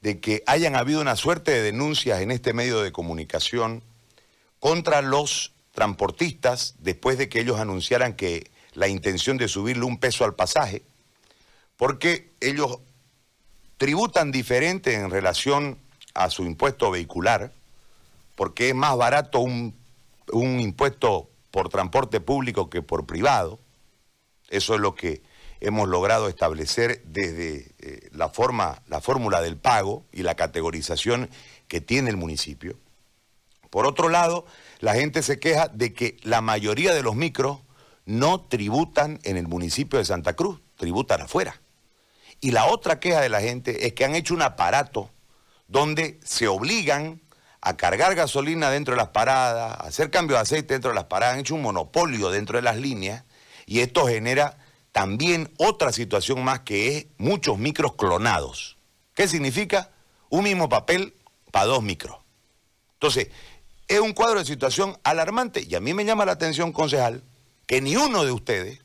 de que hayan habido una suerte de denuncias en este medio de comunicación contra los transportistas después de que ellos anunciaran que la intención de subirle un peso al pasaje, porque ellos tributan diferente en relación a su impuesto vehicular, porque es más barato un, impuesto por transporte público que por privado. Eso es lo que hemos logrado establecer desde eh, la forma, la fórmula del pago y la categorización que tiene el municipio. Por otro lado, la gente se queja de que la mayoría de los micros no tributan en el municipio de Santa Cruz, tributan afuera. Y la otra queja de la gente es que han hecho un aparato donde se obligan a cargar gasolina dentro de las paradas, a hacer cambio de aceite dentro de las paradas, han hecho un monopolio dentro de las líneas y esto genera también otra situación más que es muchos micros clonados. ¿Qué significa? Un mismo papel para dos micros. Entonces, es un cuadro de situación alarmante y a mí me llama la atención, concejal, que ni uno de ustedes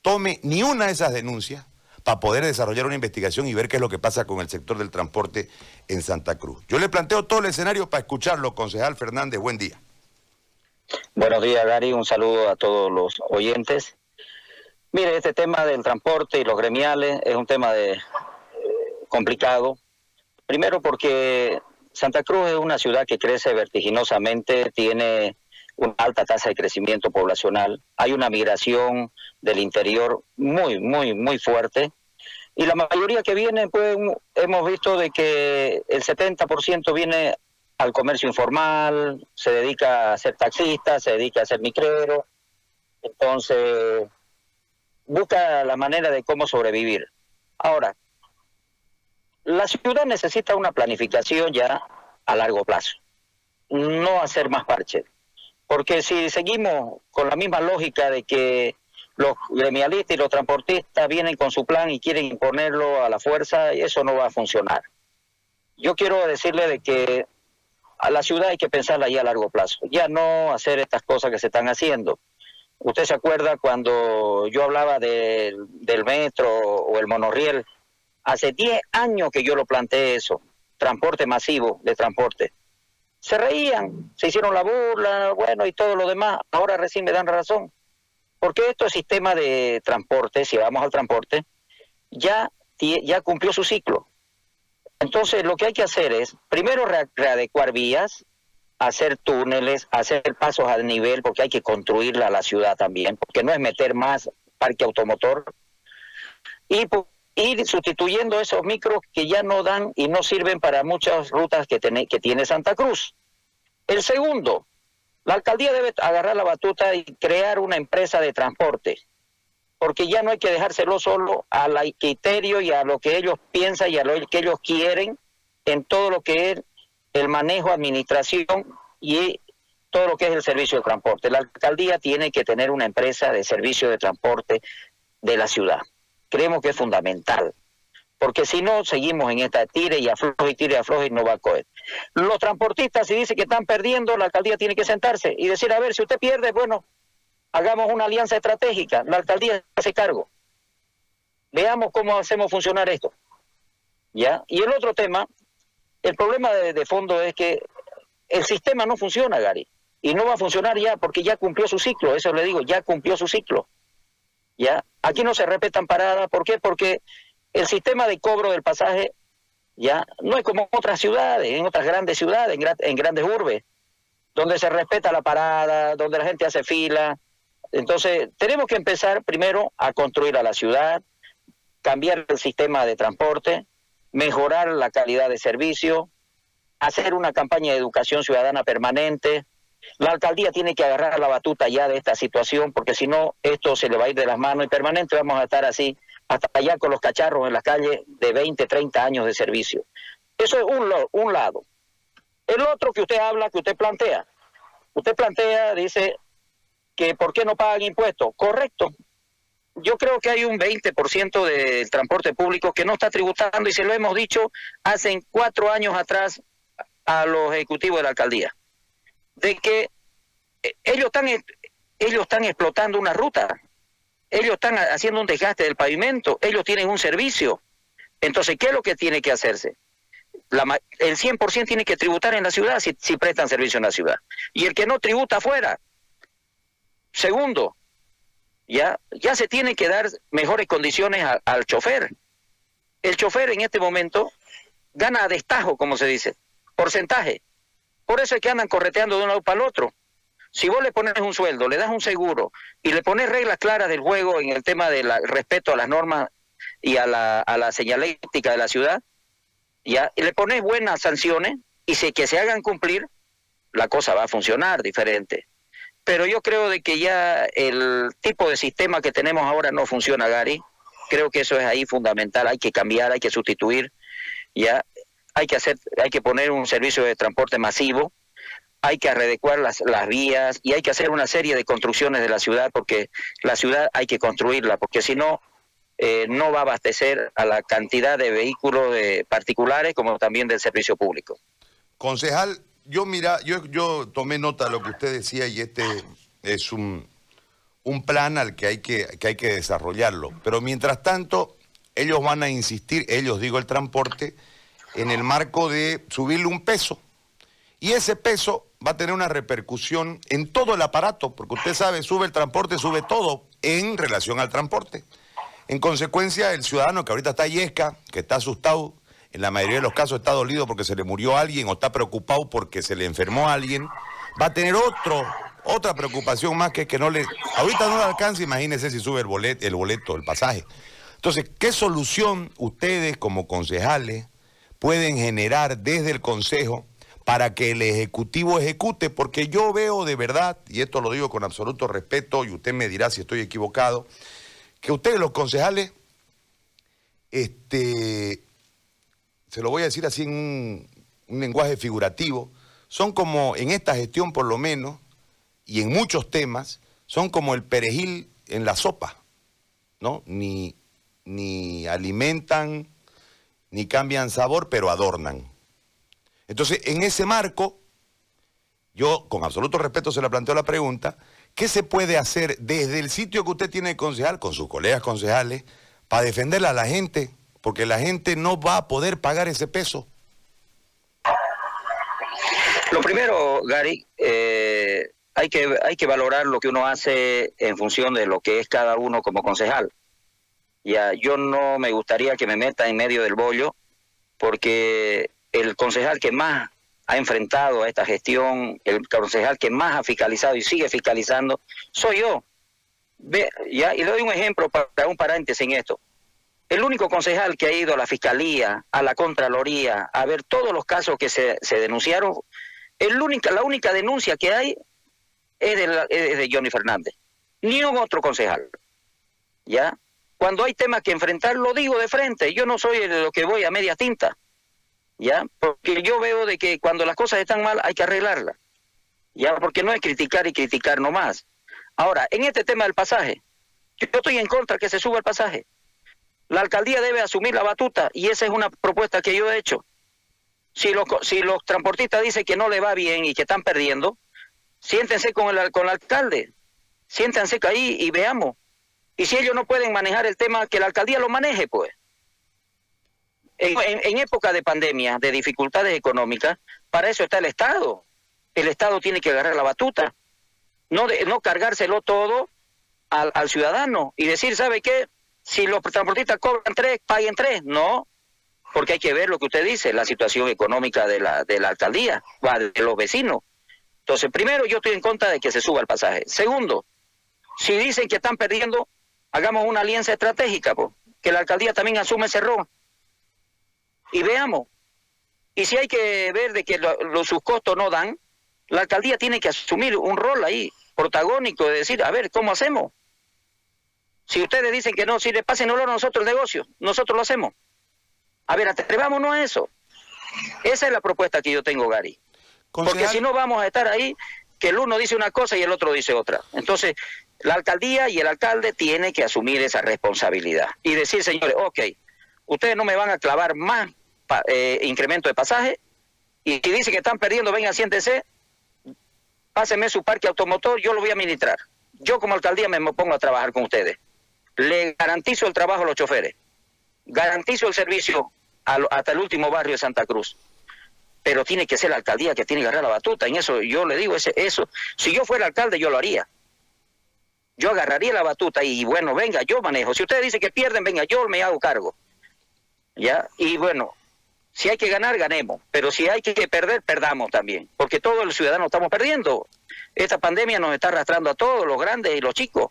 tome ni una de esas denuncias para poder desarrollar una investigación y ver qué es lo que pasa con el sector del transporte en Santa Cruz. Yo le planteo todo el escenario para escucharlo, concejal Fernández. Buen día. Buenos días, Gary. Un saludo a todos los oyentes. Mire, este tema del transporte y los gremiales es un tema de, complicado. Primero porque Santa Cruz es una ciudad que crece vertiginosamente, tiene una alta tasa de crecimiento poblacional, hay una migración del interior muy, muy, muy fuerte. Y la mayoría que viene, pues hemos visto de que el 70% viene al comercio informal, se dedica a ser taxista, se dedica a ser micrero, entonces busca la manera de cómo sobrevivir. Ahora, la ciudad necesita una planificación ya a largo plazo, no hacer más parches. Porque si seguimos con la misma lógica de que los gremialistas y los transportistas vienen con su plan y quieren imponerlo a la fuerza, eso no va a funcionar. Yo quiero decirle de que a la ciudad hay que pensarla ya a largo plazo, ya no hacer estas cosas que se están haciendo. Usted se acuerda cuando yo hablaba del metro o el monorriel, hace 10 años que yo lo planteé eso, transporte masivo de transporte. Se reían, se hicieron la burla, bueno, y todo lo demás, ahora recién me dan razón porque este sistema de transporte, si vamos al transporte, ya, ya cumplió su ciclo. Entonces, lo que hay que hacer es, primero, readecuar vías, hacer túneles, hacer pasos a nivel, porque hay que construirla la ciudad también, porque no es meter más parque automotor, y ir sustituyendo esos micros que ya no dan y no sirven para muchas rutas que, que tiene Santa Cruz. El segundo, la alcaldía debe agarrar la batuta y crear una empresa de transporte, porque ya no hay que dejárselo solo al criterio y a lo que ellos piensan y a lo que ellos quieren en todo lo que es el manejo, administración y todo lo que es el servicio de transporte. La alcaldía tiene que tener una empresa de servicio de transporte de la ciudad. Creemos que es fundamental porque si no, seguimos en esta tire y afloje y tire y afloje y no va a coger. Los transportistas, si dicen que están perdiendo, la alcaldía tiene que sentarse y decir, a ver, si usted pierde, bueno, hagamos una alianza estratégica, la alcaldía hace cargo. Veamos cómo hacemos funcionar esto. ¿Ya? Y el otro tema, el problema de, fondo es que el sistema no funciona, Gary, y no va a funcionar ya porque ya cumplió su ciclo, eso le digo, ya cumplió su ciclo. ¿Ya? Aquí no se respetan paradas, ¿por qué? Porque el sistema de cobro del pasaje ya no es como en otras ciudades, en otras grandes ciudades, en, grandes urbes, donde se respeta la parada, donde la gente hace fila. Entonces, tenemos que empezar primero a construir a la ciudad, cambiar el sistema de transporte, mejorar la calidad de servicio, hacer una campaña de educación ciudadana permanente. La alcaldía tiene que agarrar la batuta ya de esta situación, porque si no, esto se le va a ir de las manos y permanente vamos a estar así hasta allá con los cacharros en las calles de 20, 30 años de servicio. Eso es un, un lado. El otro que usted habla, que usted plantea, usted plantea, dice que ¿por qué no pagan impuestos? Correcto. Yo creo que hay un 20% del transporte público que no está tributando y se lo hemos dicho hace cuatro años atrás a los ejecutivos de la alcaldía, de que eh, ellos están, ellos están explotando una ruta ellos están haciendo un desgaste del pavimento, ellos tienen un servicio, Entonces, ¿qué es lo que tiene que hacerse? La, el 100% tiene que tributar en la ciudad si, si prestan servicio en la ciudad. Y el que no tributa afuera. Segundo, ya, ya se tiene que dar mejores condiciones al chofer. El chofer en este momento gana a destajo, como se dice, porcentaje. Por eso es que andan correteando de un lado para el otro. Si vos le pones un sueldo, le das un seguro y le pones reglas claras del juego en el tema del respeto a las normas y a la, a la señalética de la ciudad, ya, y le pones buenas sanciones y si que se hagan cumplir, la cosa va a funcionar diferente. Pero yo creo de que ya el tipo de sistema que tenemos ahora no funciona, Gary. Creo que eso es ahí fundamental, hay que cambiar, hay que sustituir, ya hay que hacer, hay que poner un servicio de transporte masivo, hay que adecuar las, las vías y hay que hacer una serie de construcciones de la ciudad porque la ciudad hay que construirla, porque si no, eh, no va a abastecer a la cantidad de vehículos de particulares como también del servicio público. Concejal, yo mira, yo, tomé nota de lo que usted decía y este es un, un plan al que hay que, que hay que desarrollarlo. Pero mientras tanto, ellos van a insistir, ellos digo el transporte, en el marco de subirle un peso. Y ese peso va a tener una repercusión en todo el aparato, porque usted sabe, sube el transporte, sube todo en relación al transporte. En consecuencia, el ciudadano que ahorita está yesca, que está asustado, en la mayoría de los casos está dolido porque se le murió alguien o está preocupado porque se le enfermó alguien, va a tener otro, otra preocupación más que que no le... Ahorita no le alcanza, imagínese si sube el boleto, el boleto, el pasaje. Entonces, ¿qué solución ustedes como concejales pueden generar desde el Consejo para que el Ejecutivo ejecute? Porque yo veo de verdad, y esto lo digo con absoluto respeto, y usted me dirá si estoy equivocado, que ustedes los concejales, este, se lo voy a decir así en un, lenguaje figurativo, son como, en esta gestión por lo menos, y en muchos temas, son como el perejil en la sopa, ¿no? Ni, ni alimentan, ni cambian sabor, pero adornan. Entonces, en ese marco, yo con absoluto respeto se le planteo la pregunta, ¿qué se puede hacer desde el sitio que usted tiene de concejal, con sus colegas concejales, para defenderla a la gente? Porque la gente no va a poder pagar ese peso. Lo primero, Gary, eh, hay, que, hay que valorar lo que uno hace en función de lo que es cada uno como concejal. Ya, yo no me gustaría que me meta en medio del bollo, porque el concejal que más ha enfrentado a esta gestión, el concejal que más ha fiscalizado y sigue fiscalizando, soy yo. Ve, ya, y le doy un ejemplo para un paréntesis en esto. El único concejal que ha ido a la fiscalía, a la contraloría, a ver todos los casos que se, se denunciaron, la única denuncia que hay es de, es de Johnny Fernández, ni un otro concejal. ¿Ya? Cuando hay temas que enfrentar, lo digo de frente. Yo no soy de lo que voy a media tinta. ¿Ya? Porque yo veo de que cuando las cosas están mal hay que arreglarlas. ¿Ya? Porque no es criticar y criticar nomás. Ahora, en este tema del pasaje, yo estoy en contra que se suba el pasaje. La alcaldía debe asumir la batuta y esa es una propuesta que yo he hecho. Si los, si los transportistas dicen que no le va bien y que están perdiendo, siéntense con el, con el alcalde, siéntense ahí y veamos y si ellos no pueden manejar el tema, que la alcaldía lo maneje, pues. En, época de pandemia, de dificultades económicas, para eso está el Estado. El Estado tiene que agarrar la batuta, no, de, no cargárselo todo al, al ciudadano y decir, ¿sabe qué? Si los transportistas cobran tres, paguen tres. No, porque hay que ver lo que usted dice, la situación económica de la, de la alcaldía, de los vecinos. Entonces, primero, yo estoy en contra de que se suba el pasaje. Segundo, si dicen que están perdiendo, hagamos una alianza estratégica, que la alcaldía también asume ese rol. Y veamos. Y si hay que ver de que los sus costos no dan, la alcaldía tiene que asumir un rol ahí, protagónico, de decir, a ver, ¿cómo hacemos? Si ustedes dicen que no, si le pasen olor a nosotros el negocio, nosotros lo hacemos. A ver, atrevámonos a eso. Esa es la propuesta que yo tengo, Gary. Porque si no vamos a estar ahí, que el uno dice una cosa y el otro dice otra. Entonces, la alcaldía y el alcalde tienen que asumir esa responsabilidad y decir, señores, ok, ustedes no me van a clavar más eh, incremento de pasaje y si dicen que están perdiendo, vengan, siéntense, pásenme su parque automotor, yo lo voy a administrar. Yo como alcaldía me pongo a trabajar con ustedes. Le garantizo el trabajo a los choferes. garantizo el servicio hasta el último barrio de Santa Cruz. Pero tiene que ser la alcaldía que tiene que agarrar la batuta. En eso yo le digo, ese, eso, si yo fuera alcalde, yo lo haría. Yo agarraría la batuta y bueno, venga, yo manejo. Si ustedes dicen que pierden, venga, yo me hago cargo. ¿Ya? Y bueno, si hay que ganar, ganemos. Pero si hay que perder, perdamos también. Porque todos los ciudadanos estamos perdiendo. Esta pandemia nos está arrastrando a todos, los grandes y los chicos.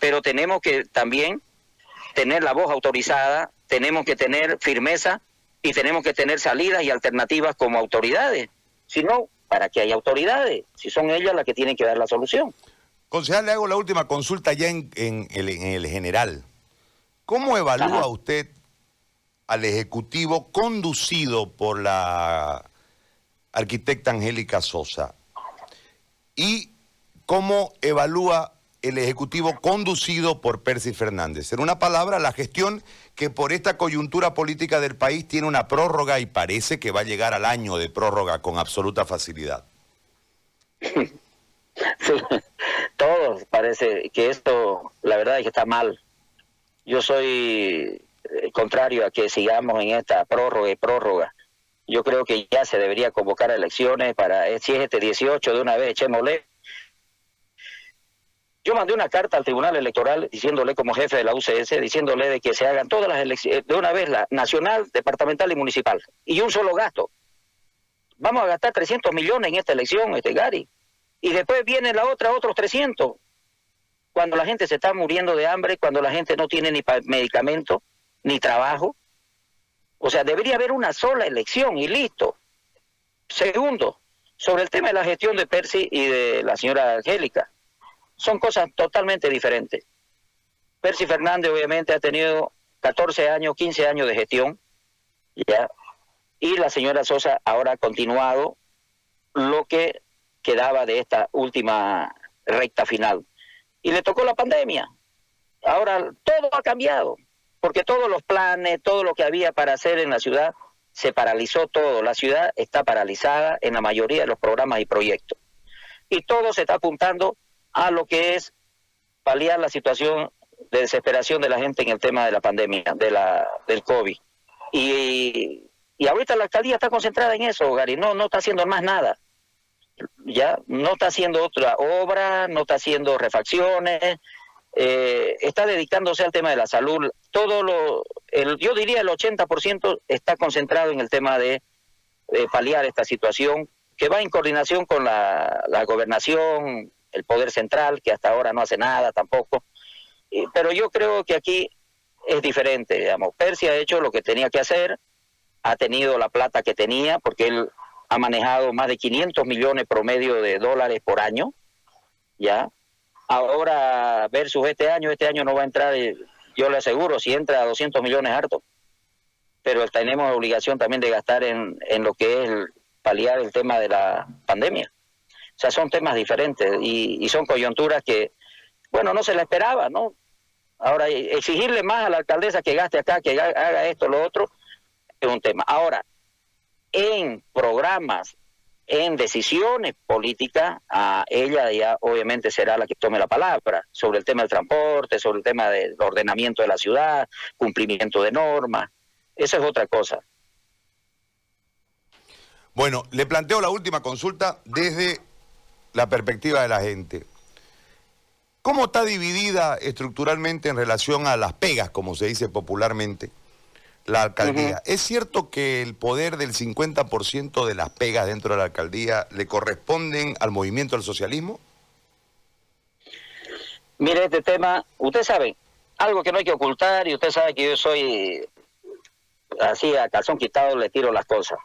Pero tenemos que también tener la voz autorizada, tenemos que tener firmeza y tenemos que tener salidas y alternativas como autoridades. Si no, ¿para qué hay autoridades? Si son ellas las que tienen que dar la solución. Concejal, le hago la última consulta ya en, el, general. ¿Cómo evalúa usted al Ejecutivo conducido por la arquitecta Angélica Sosa? ¿Y cómo evalúa el Ejecutivo conducido por Percy Fernández. En una palabra, la gestión que por esta coyuntura política del país tiene una prórroga y parece que va a llegar al año de prórroga con absoluta facilidad. Sí, todos parece que esto, la verdad es que está mal. Yo soy eh, contrario a que sigamos en esta prórroga y prórroga. Yo creo que ya se debería convocar elecciones para, eh, si es este 18 de una vez, echémosle yo mandé una carta al Tribunal Electoral diciéndole como jefe de la UCS, diciéndole de que se hagan todas las elecciones, de una vez la nacional, departamental y municipal, y un solo gasto. Vamos a gastar 300 millones en esta elección, este Gary, y después viene la otra, otros 300. Cuando la gente se está muriendo de hambre, cuando la gente no tiene ni medicamento, ni trabajo. O sea, debería haber una sola elección y listo. Segundo, sobre el tema de la gestión de Percy y de la señora Angélica son cosas totalmente diferentes. Percy Fernández obviamente ha tenido 14 años, 15 años de gestión, ¿ya? y la señora Sosa ahora ha continuado lo que quedaba de esta última recta final. Y le tocó la pandemia. Ahora todo ha cambiado, porque todos los planes, todo lo que había para hacer en la ciudad, se paralizó todo. La ciudad está paralizada en la mayoría de los programas y proyectos. Y todo se está apuntando a lo que es paliar la situación de desesperación de la gente en el tema de la pandemia, de la, del COVID. Y, y ahorita la alcaldía está concentrada en eso, Gary, no, no está haciendo más nada. Ya no está haciendo otra obra, no está haciendo refacciones, eh, está dedicándose al tema de la salud. Todo lo, el, yo diría el 80% está concentrado en el tema de, paliar esta situación, que va en coordinación con la, la gobernación, el poder central, que hasta ahora no hace nada tampoco. pero yo creo que aquí es diferente, digamos. Persia ha hecho lo que tenía que hacer, ha tenido la plata que tenía, porque él ha manejado más de 500 millones promedio de dólares por año, ¿ya? Ahora, versus este año, este año no va a entrar, eh, yo le aseguro, si entra a 200 millones harto, pero tenemos obligación también de gastar en, en lo que es paliar el tema de la pandemia. O sea, son temas diferentes y, son coyunturas que, bueno, no se la esperaba, ¿no? Ahora, exigirle más a la alcaldesa que gaste acá, que haga esto, lo otro, es un tema. Ahora, en programas, en decisiones políticas, a ella ya obviamente será la que tome la palabra sobre el tema del transporte, sobre el tema del ordenamiento de la ciudad, cumplimiento de normas. Eso es otra cosa. Bueno, le planteo la última consulta desde la perspectiva de la gente. ¿Cómo está dividida estructuralmente en relación a las pegas, como se dice popularmente, la alcaldía? ¿Es cierto que el poder del 50% de las pegas dentro de la alcaldía le corresponden al movimiento del socialismo? Mire, este tema, usted sabe, algo que no hay que ocultar y usted sabe que yo soy así a calzón quitado le tiro las cosas.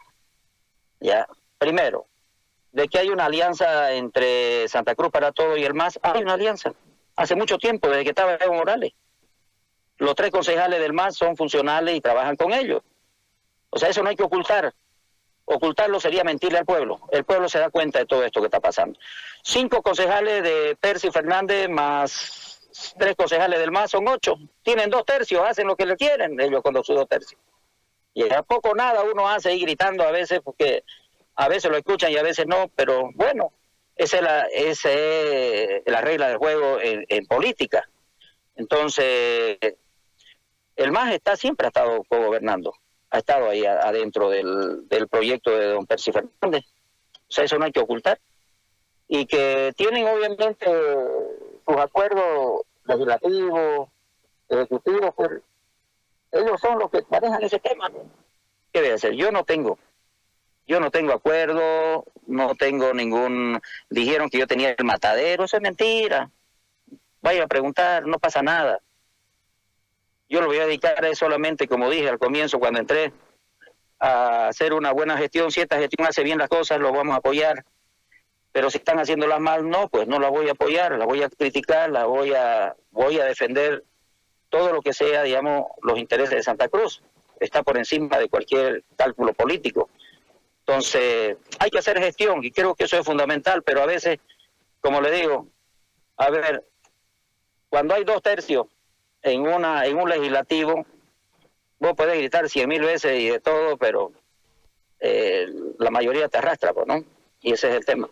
Ya, primero, de que hay una alianza entre Santa Cruz para todo y el MAS. Hay una alianza. Hace mucho tiempo, desde que estaba Evo Morales. Los tres concejales del MAS son funcionales y trabajan con ellos. O sea, eso no hay que ocultar. Ocultarlo sería mentirle al pueblo. El pueblo se da cuenta de todo esto que está pasando. Cinco concejales de Percy Fernández más tres concejales del MAS son ocho. Tienen dos tercios, hacen lo que le quieren ellos con los dos tercios. Y a poco nada uno hace ahí gritando a veces porque a veces lo escuchan y a veces no, pero bueno, esa es la, es la regla del juego en, política. Entonces, el MAS está siempre ha estado gobernando, ha estado ahí adentro del, del proyecto de don Percy Fernández. O sea, eso no hay que ocultar. Y que tienen obviamente sus acuerdos legislativos, ejecutivos, pues ellos son los que manejan ese tema. ¿Qué voy a hacer? Yo no tengo. Yo no tengo acuerdo, no tengo ningún... Dijeron que yo tenía el matadero, eso es mentira. Vaya a preguntar, no pasa nada. Yo lo voy a dedicar solamente, como dije al comienzo cuando entré, a hacer una buena gestión. Si esta gestión hace bien las cosas, lo vamos a apoyar. Pero si están haciéndolas mal, no, pues no la voy a apoyar, la voy a criticar, la voy a, voy a defender todo lo que sea, digamos, los intereses de Santa Cruz. Está por encima de cualquier cálculo político. Entonces, hay que hacer gestión y creo que eso es fundamental, pero a veces, como le digo, a ver, cuando hay dos tercios en, una, en un legislativo, vos podés gritar cien mil veces y de todo, pero eh, la mayoría te arrastra, pues, ¿no? Y ese es el tema.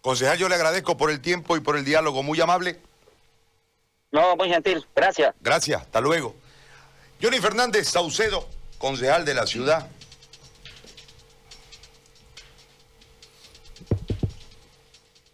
Concejal, yo le agradezco por el tiempo y por el diálogo, muy amable. No, muy gentil. Gracias. Gracias. Hasta luego. Johnny Fernández Saucedo, concejal de la ciudad.